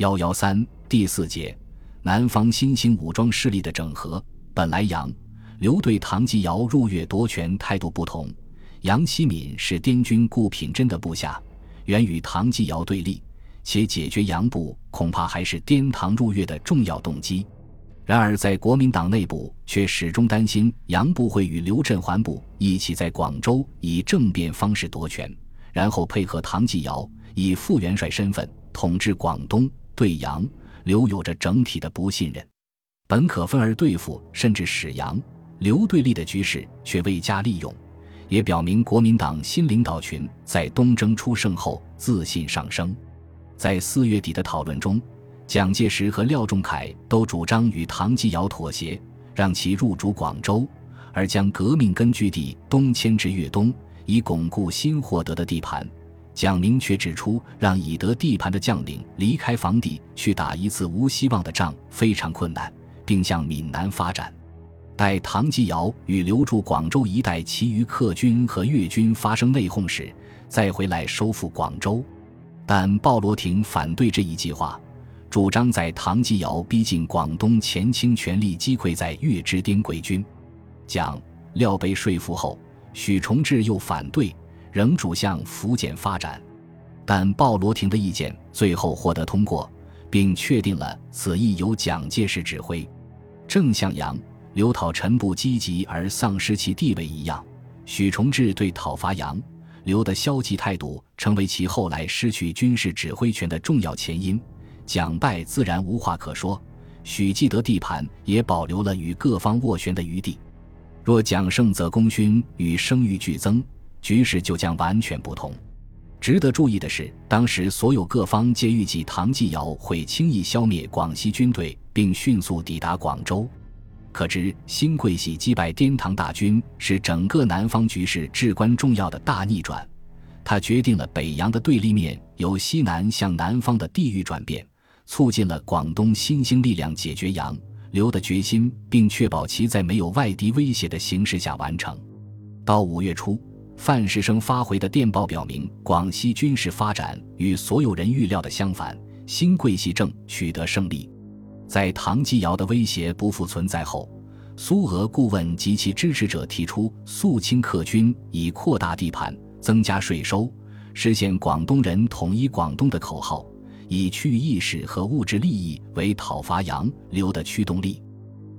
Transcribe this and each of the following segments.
幺幺三第四节，南方新兴武装势力的整合。本来杨刘对唐继尧入粤夺权态度不同。杨希敏是滇军顾品珍的部下，原与唐继尧对立，且解决杨部恐怕还是滇唐入粤的重要动机。然而，在国民党内部却始终担心杨部会与刘振环部一起在广州以政变方式夺权，然后配合唐继尧以副元帅身份统治广东。对杨刘有着整体的不信任，本可分而对付，甚至使杨刘对立的局势却未加利用。也表明国民党新领导群在东征出胜后自信上升。在四月底的讨论中，蒋介石和廖仲恺都主张与唐继尧妥协，让其入主广州，而将革命根据地东迁至粤东，以巩固新获得的地盘。蒋明确指出，让已得地盘的将领离开防地去打一次无希望的仗非常困难，并向闽南发展。待唐继尧与留驻广州一带其余客军和粤军发生内讧时，再回来收复广州。但鲍罗廷反对这一计划，主张在唐继尧逼近广东前，倾全力击溃在粤之滇桂军。蒋廖被说服后，许崇智又反对，仍主向福建发展。但鲍罗廷的意见最后获得通过，并确定了此役由蒋介石指挥。正像杨。刘讨陈不积极而丧失其地位一样，许崇智对讨伐杨刘的消极态度，成为其后来失去军事指挥权的重要前因。蒋败自然无话可说，许继德地盘也保留了与各方斡旋的余地。若蒋胜，则功勋与声誉俱增，局势就将完全不同。值得注意的是，当时所有各方皆预计唐继尧会轻易消灭广西军队，并迅速抵达广州。可知新桂系击败滇唐大军是整个南方局势至关重要的大逆转，它决定了北洋的对立面由西南向南方的地域转变，促进了广东新兴力量解决杨刘的决心，并确保其在没有外敌威胁的形势下完成。到五月初，范士生发回的电报表明，广西军事发展与所有人预料的相反，新桂系政取得胜利。在唐继尧的威胁不复存在后，苏俄顾问及其支持者提出肃清客军，以扩大地盘、增加税收、实现广东人统一广东的口号，以区域意识和物质利益为讨伐杨刘的驱动力。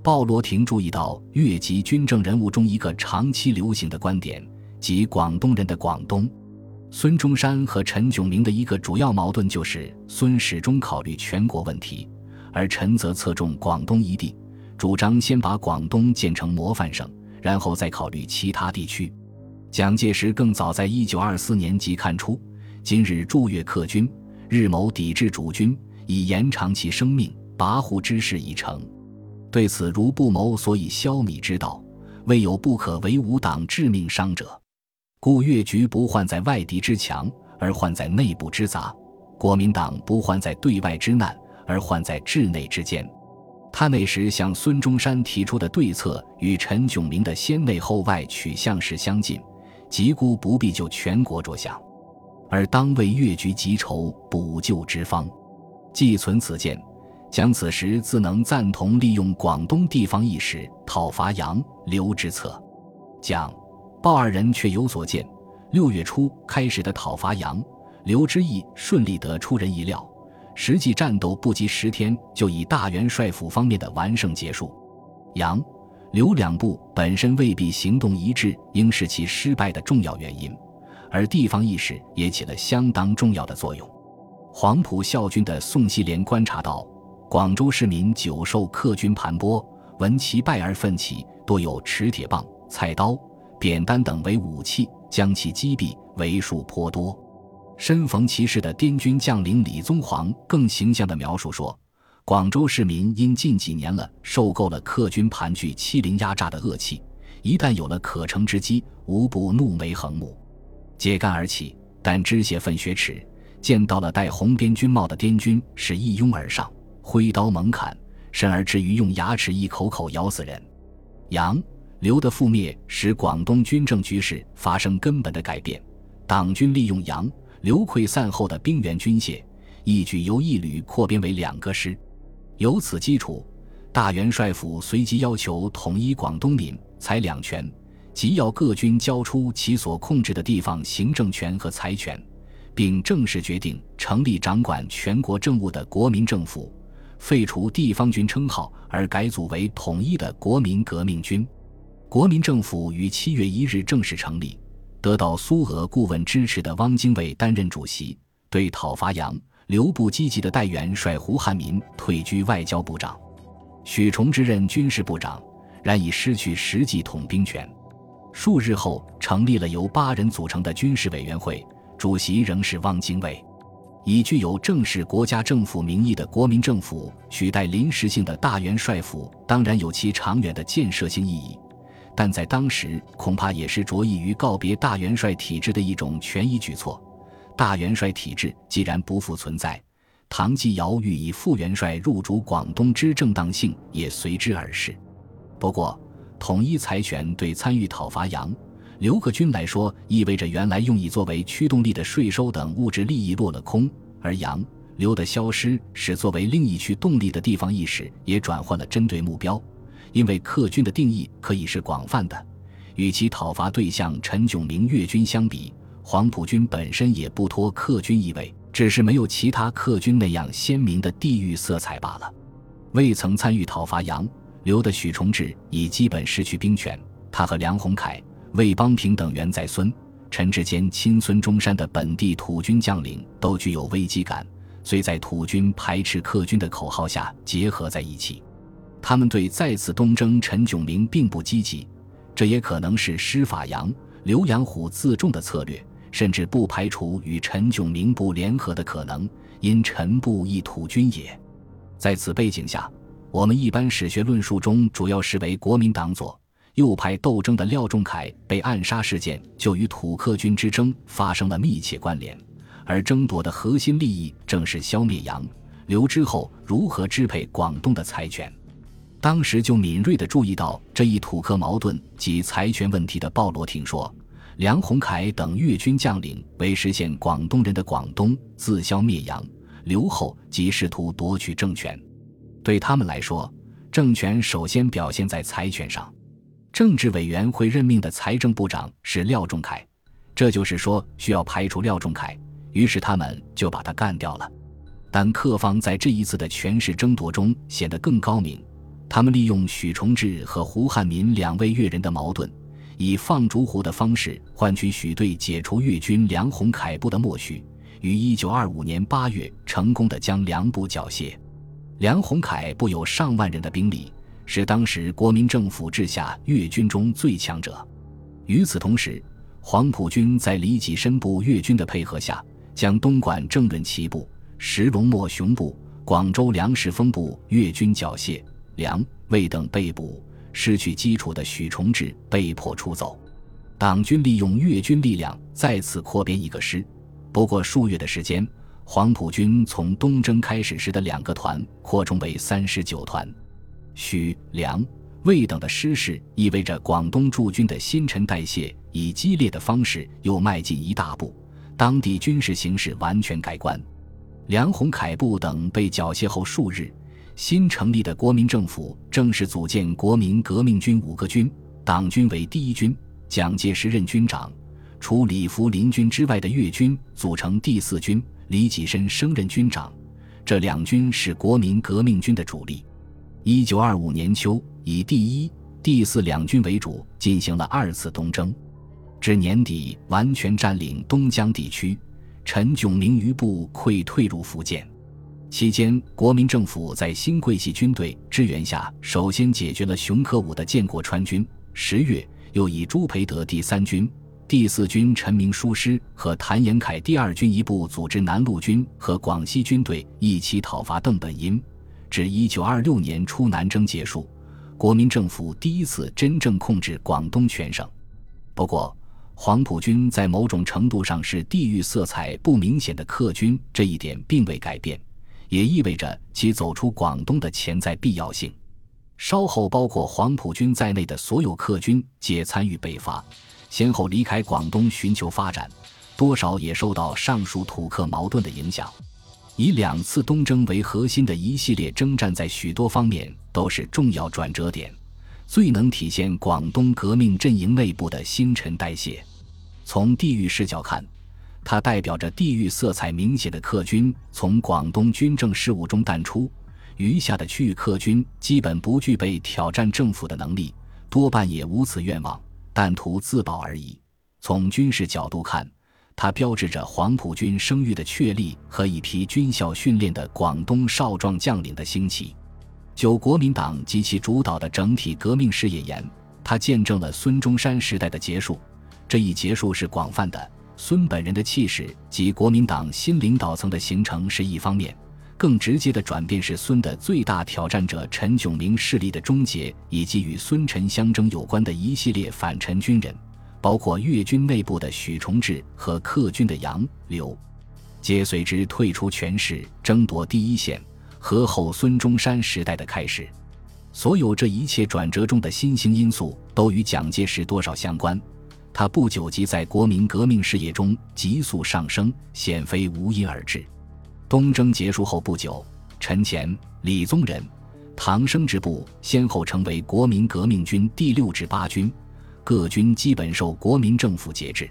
鲍罗廷注意到越级军政人物中一个长期流行的观点，即广东人的广东。孙中山和陈炯明的一个主要矛盾就是孙始终考虑全国问题。而陈则侧重广东一地，主张先把广东建成模范省，然后再考虑其他地区。蒋介石更早在一九二四年即看出，今日驻粤客军日谋抵制主军，以延长其生命，跋扈之势已成。对此，如不谋所以消弭之道，未有不可为吾党致命伤者。故越局不患在外敌之强，而患在内部之杂；国民党不患在对外之难。而患在治内之间，他那时向孙中山提出的对策与陈炯明的先内后外取向是相近，即估不必就全国着想，而当为越局急筹补救之方。既存此见，蒋此时自能赞同利用广东地方意识讨伐杨刘之策。蒋鲍二人却有所见。六月初开始的讨伐杨刘之意顺利得出人意料。实际战斗不及十天，就以大元帅府方面的完胜结束。杨、刘两部本身未必行动一致，应是其失败的重要原因，而地方意识也起了相当重要的作用。黄埔校军的宋希濂观察到，广州市民久受客军盘剥，闻其败而奋起，多有持铁棒、菜刀、扁担等为武器，将其击毙，为数颇多。身逢其事的滇军将领李宗煌更形象地描述说：“广州市民因近几年了受够了客军盘踞欺凌压榨的恶气，一旦有了可乘之机，无不怒眉横目，揭竿而起。但知血愤血耻，见到了戴红边军帽的滇军，是一拥而上，挥刀猛砍，甚而至于用牙齿一口口咬死人。杨刘的覆灭，使广东军政局势发生根本的改变。党军利用杨。刘溃散后的兵源军械，一举由一旅扩编为两个师。由此基础，大元帅府随即要求统一广东闽财两权，即要各军交出其所控制的地方行政权和财权，并正式决定成立掌管全国政务的国民政府，废除地方军称号，而改组为统一的国民革命军。国民政府于七月一日正式成立，得到苏俄顾问支持的汪精卫担任主席，对讨伐杨。刘部积极的代元帅胡汉民退居外交部长，许崇之任军事部长，然已失去实际统兵权。数日后，成立了由八人组成的军事委员会，主席仍是汪精卫。以具有正式国家政府名义的国民政府取代临时性的大元帅府，当然有其长远的建设性意义，但在当时恐怕也是着意于告别大元帅体制的一种权宜举措。大元帅体制既然不复存在，唐继尧欲以副元帅入主广东之正当性也随之而逝。不过，统一财权对参与讨伐杨、刘克军来说，意味着原来用以作为驱动力的税收等物质利益落了空，而杨、刘的消失，使作为另一驱动力的地方意识也转换了针对目标。因为客军的定义可以是广泛的，与其讨伐对象陈炯明粤军相比。黄埔军本身也不脱客军意味，只是没有其他客军那样鲜明的地域色彩罢了。未曾参与讨伐杨刘的许崇智已基本失去兵权，他和梁鸿楷、魏邦平等元在孙、陈志坚亲孙中山的本地土军将领都具有危机感，虽在土军排斥客军的口号下结合在一起，他们对再次东征陈炯明并不积极，这也可能是施法杨刘养虎自重的策略。甚至不排除与陈炯明部联合的可能，因陈部亦土军也。在此背景下，我们一般史学论述中主要视为国民党左右派斗争的廖仲恺被暗杀事件，就与土客军之争发生了密切关联。而争夺的核心利益正是消灭杨刘之后如何支配广东的财权。当时就敏锐地注意到这一土客矛盾及财权问题的鲍罗廷说。梁鸿楷等粤军将领为实现广东人的广东自消灭洋，留后，即试图夺取政权。对他们来说，政权首先表现在财权上。政治委员会任命的财政部长是廖仲恺，这就是说需要排除廖仲恺，于是他们就把他干掉了。但客方在这一次的权势争夺中显得更高明，他们利用许崇智和胡汉民两位粤人的矛盾。以放逐胡的方式换取许对解除粤军梁鸿楷部的默许，于一九二五年八月成功的将梁部缴械。梁鸿楷部有上万人的兵力，是当时国民政府治下粤军中最强者。与此同时，黄埔军在李济深部粤军的配合下，将东莞郑润琪部、石龙莫雄部、广州梁士峰部粤军缴械，梁魏等被捕。失去基础的许崇智被迫出走，党军利用粤军力量再次扩编一个师。不过数月的时间，黄埔军从东征开始时的两个团扩充为三十九团。许、梁、魏等的失势意味着广东驻军的新陈代谢以激烈的方式又迈进一大步，当地军事形势完全改观。梁鸿楷部等被缴械后数日。新成立的国民政府正式组建国民革命军五个军，党军为第一军，蒋介石任军长。除李福林军之外的粤军组成第四军，李济深升任军长。这两军是国民革命军的主力。一九二五年秋，以第一、第四两军为主，进行了二次东征，至年底完全占领东江地区。陈炯明余部溃退入福建。期间，国民政府在新桂系军队支援下，首先解决了熊克武的建国川军。十月，又以朱培德第三军、第四军陈明书师和谭延闿第二军一部组织南路军和广西军队一起讨伐邓本殷。至一九二六年初南征结束，国民政府第一次真正控制广东全省。不过，黄埔军在某种程度上是地域色彩不明显的客军，这一点并未改变。也意味着其走出广东的潜在必要性。稍后，包括黄埔军在内的所有客军皆参与北伐，先后离开广东寻求发展，多少也受到上述土客矛盾的影响。以两次东征为核心的一系列征战，在许多方面都是重要转折点，最能体现广东革命阵营内部的新陈代谢。从地域视角看，它代表着地域色彩明显的客军从广东军政事务中淡出，余下的区域客军基本不具备挑战政府的能力，多半也无此愿望，但图自保而已。从军事角度看，它标志着黄埔军声誉的确立和一批军校训练的广东少壮将领的兴起。就国民党及其主导的整体革命事业言，它见证了孙中山时代的结束。这一结束是广泛的，孙本人的气势及国民党新领导层的形成是一方面，更直接的转变是孙的最大挑战者陈炯明势力的终结，以及与孙陈相争有关的一系列反陈军人。包括粤军内部的许崇智和客军的杨刘，皆随之退出权势，争夺第一线，和后孙中山时代的开始。所有这一切转折中的新兴因素，都与蒋介石多少相关。他不久即在国民革命事业中急速上升，显非无因而至。东征结束后不久，陈乾、李宗仁、唐生智部先后成为国民革命军第六至八军。各军基本受国民政府节制，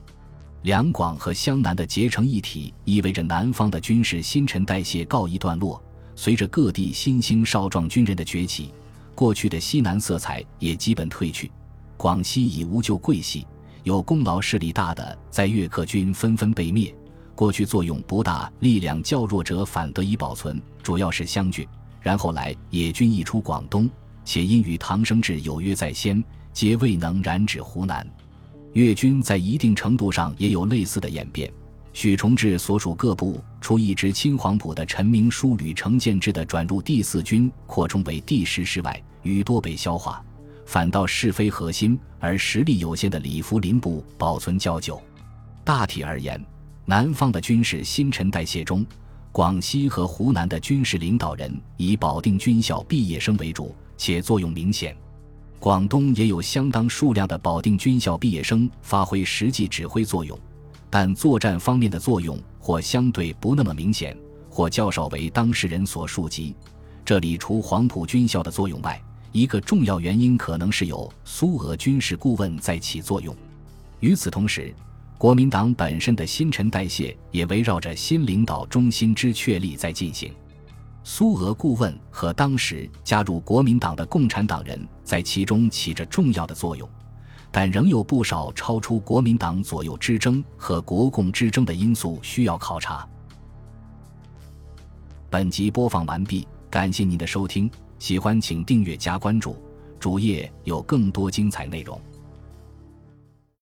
两广和湘南的结成一体，意味着南方的军事新陈代谢告一段落。随着各地新兴少壮军人的崛起，过去的西南色彩也基本褪去。广西已无旧桂系，有功劳势力大的在粤客军纷纷被灭，过去作用不大、力量较弱者反得以保存，主要是湘军。然后来野军一出广东，且因与唐生智有约在先。皆未能染指湖南，粤军在一定程度上也有类似的演变。许崇智所属各部，除一支青黄埔的陈明书、吕成建制的转入第四军，扩充为第十师外，余多被消化，反倒是非核心而实力有限的李福林部保存较久。大体而言，南方的军事新陈代谢中，广西和湖南的军事领导人以保定军校毕业生为主，且作用明显。广东也有相当数量的保定军校毕业生发挥实际指挥作用，但作战方面的作用或相对不那么明显，或较少为当事人所述及。这里除黄埔军校的作用外，一个重要原因可能是有苏俄军事顾问在起作用。与此同时，国民党本身的新陈代谢也围绕着新领导中心之确立在进行。苏俄顾问和当时加入国民党的共产党人在其中起着重要的作用，但仍有不少超出国民党左右之争和国共之争的因素需要考察。本集播放完毕，感谢您的收听，喜欢请订阅加关注，主页有更多精彩内容。